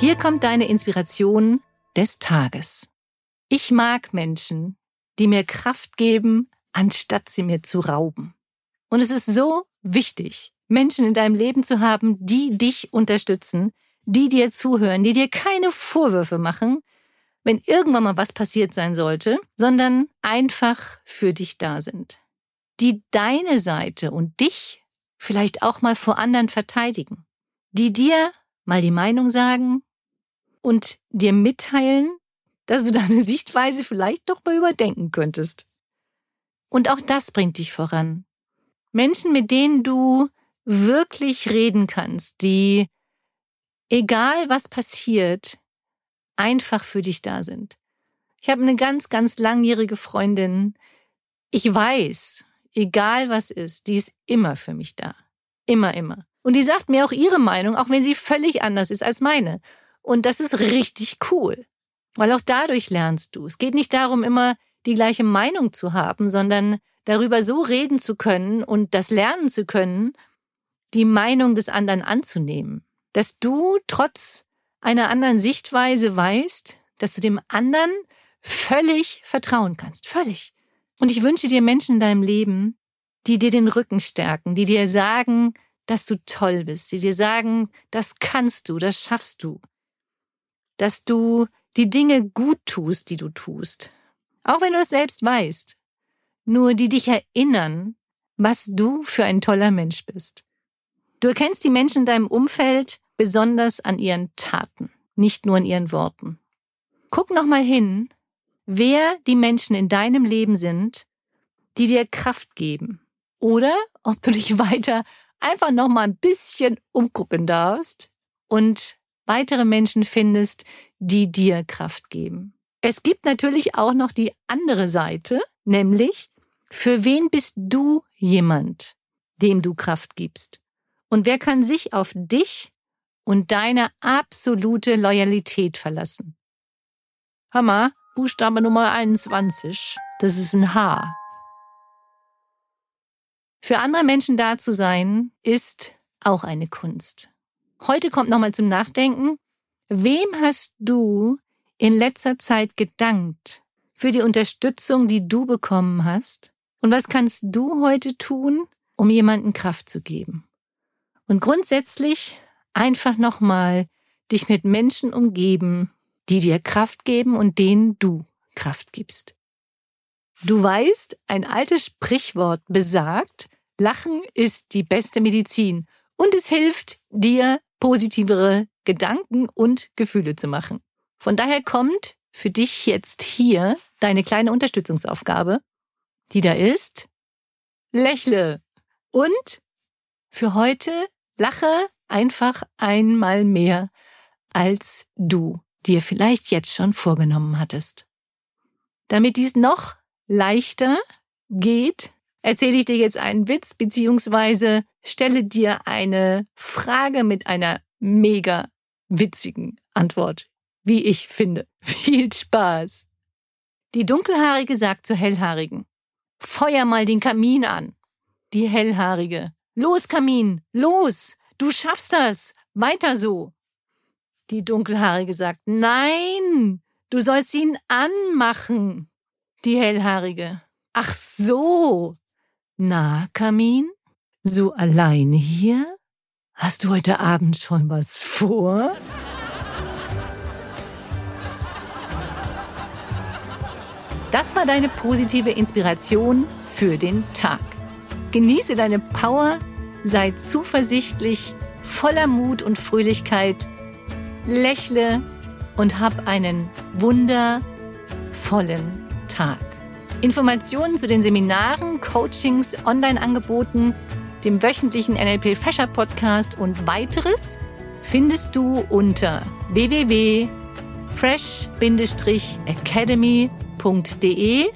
Hier kommt deine Inspiration des Tages. Ich mag Menschen, die mir Kraft geben, anstatt sie mir zu rauben. Und es ist so wichtig, Menschen in deinem Leben zu haben, die dich unterstützen, die dir zuhören, die dir keine Vorwürfe machen, wenn irgendwann mal was passiert sein sollte, sondern einfach für dich da sind. Die deine Seite und dich vielleicht auch mal vor anderen verteidigen. Die dir mal die Meinung sagen und dir mitteilen, dass du deine Sichtweise vielleicht doch mal überdenken könntest. Und auch das bringt dich voran. Menschen, mit denen du wirklich reden kannst, die, egal was passiert, einfach für dich da sind. Ich habe eine ganz, ganz langjährige Freundin. Ich weiß, egal was ist, die ist immer für mich da. Immer, immer. Und die sagt mir auch ihre Meinung, auch wenn sie völlig anders ist als meine. Und das ist richtig cool. Weil auch dadurch lernst du. Es geht nicht darum, immer die gleiche Meinung zu haben, sondern darüber so reden zu können und das lernen zu können, die Meinung des anderen anzunehmen. Dass du trotz einer anderen Sichtweise weißt, dass du dem anderen völlig vertrauen kannst. Völlig. Und ich wünsche dir Menschen in deinem Leben, die dir den Rücken stärken, die dir sagen, dass du toll bist, die dir sagen, das kannst du, das schaffst du. Dass du die Dinge gut tust, die du tust. Auch wenn du es selbst weißt. Nur die dich erinnern, was du für ein toller Mensch bist. Du erkennst die Menschen in deinem Umfeld besonders an ihren Taten, nicht nur an ihren Worten. Guck nochmal hin, wer die Menschen in deinem Leben sind, die dir Kraft geben. Oder ob du dich weiter einfach nochmal ein bisschen umgucken darfst und weitere Menschen findest, die dir Kraft geben. Es gibt natürlich auch noch die andere Seite, nämlich, für wen bist du jemand, dem du Kraft gibst? Und wer kann sich auf dich und deine absolute Loyalität verlassen? Hammer, Buchstabe Nummer 21. Das ist ein H. Für andere Menschen da zu sein, ist auch eine Kunst. Heute kommt nochmal zum Nachdenken. Wem hast du in letzter Zeit gedankt für die Unterstützung, die du bekommen hast? Und was kannst du heute tun, um jemanden Kraft zu geben? Und grundsätzlich einfach nochmal dich mit Menschen umgeben, die dir Kraft geben und denen du Kraft gibst. Du weißt, ein altes Sprichwort besagt, Lachen ist die beste Medizin und es hilft dir, positivere Gedanken und Gefühle zu machen. Von daher kommt für dich jetzt hier deine kleine Unterstützungsaufgabe, die da ist, lächle und für heute Lache einfach einmal mehr, als du dir vielleicht jetzt schon vorgenommen hattest. Damit dies noch leichter geht, erzähle ich dir jetzt einen Witz, beziehungsweise stelle dir eine Frage mit einer mega witzigen Antwort, wie ich finde. Viel Spaß. Die Dunkelhaarige sagt zur Hellhaarigen, Feuer mal den Kamin an. Die Hellhaarige, Los, Kamin, los, du schaffst das, weiter so. Die Dunkelhaarige sagt, nein, du sollst ihn anmachen. Die Hellhaarige, ach so. Na, Kamin, so alleine hier? Hast du heute Abend schon was vor? Das war deine positive Inspiration für den Tag. Genieße deine Power, sei zuversichtlich, voller Mut und Fröhlichkeit, lächle und hab einen wundervollen Tag. Informationen zu den Seminaren, Coachings, Online-Angeboten, dem wöchentlichen NLP Fresher Podcast und weiteres findest du unter www.fresh-academy.de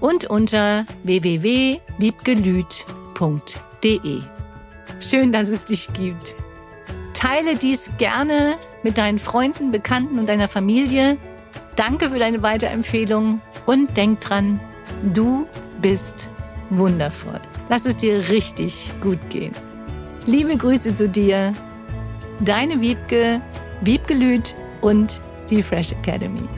und unter www.wiebgelüt.de. Schön, dass es dich gibt. Teile dies gerne mit deinen Freunden, Bekannten und deiner Familie. Danke für deine Weiterempfehlung und denk dran, Du bist wundervoll. Lass es dir richtig gut gehen. Liebe Grüße zu dir, deine Wiebke, Wiebke Lüth und die Fresh Academy.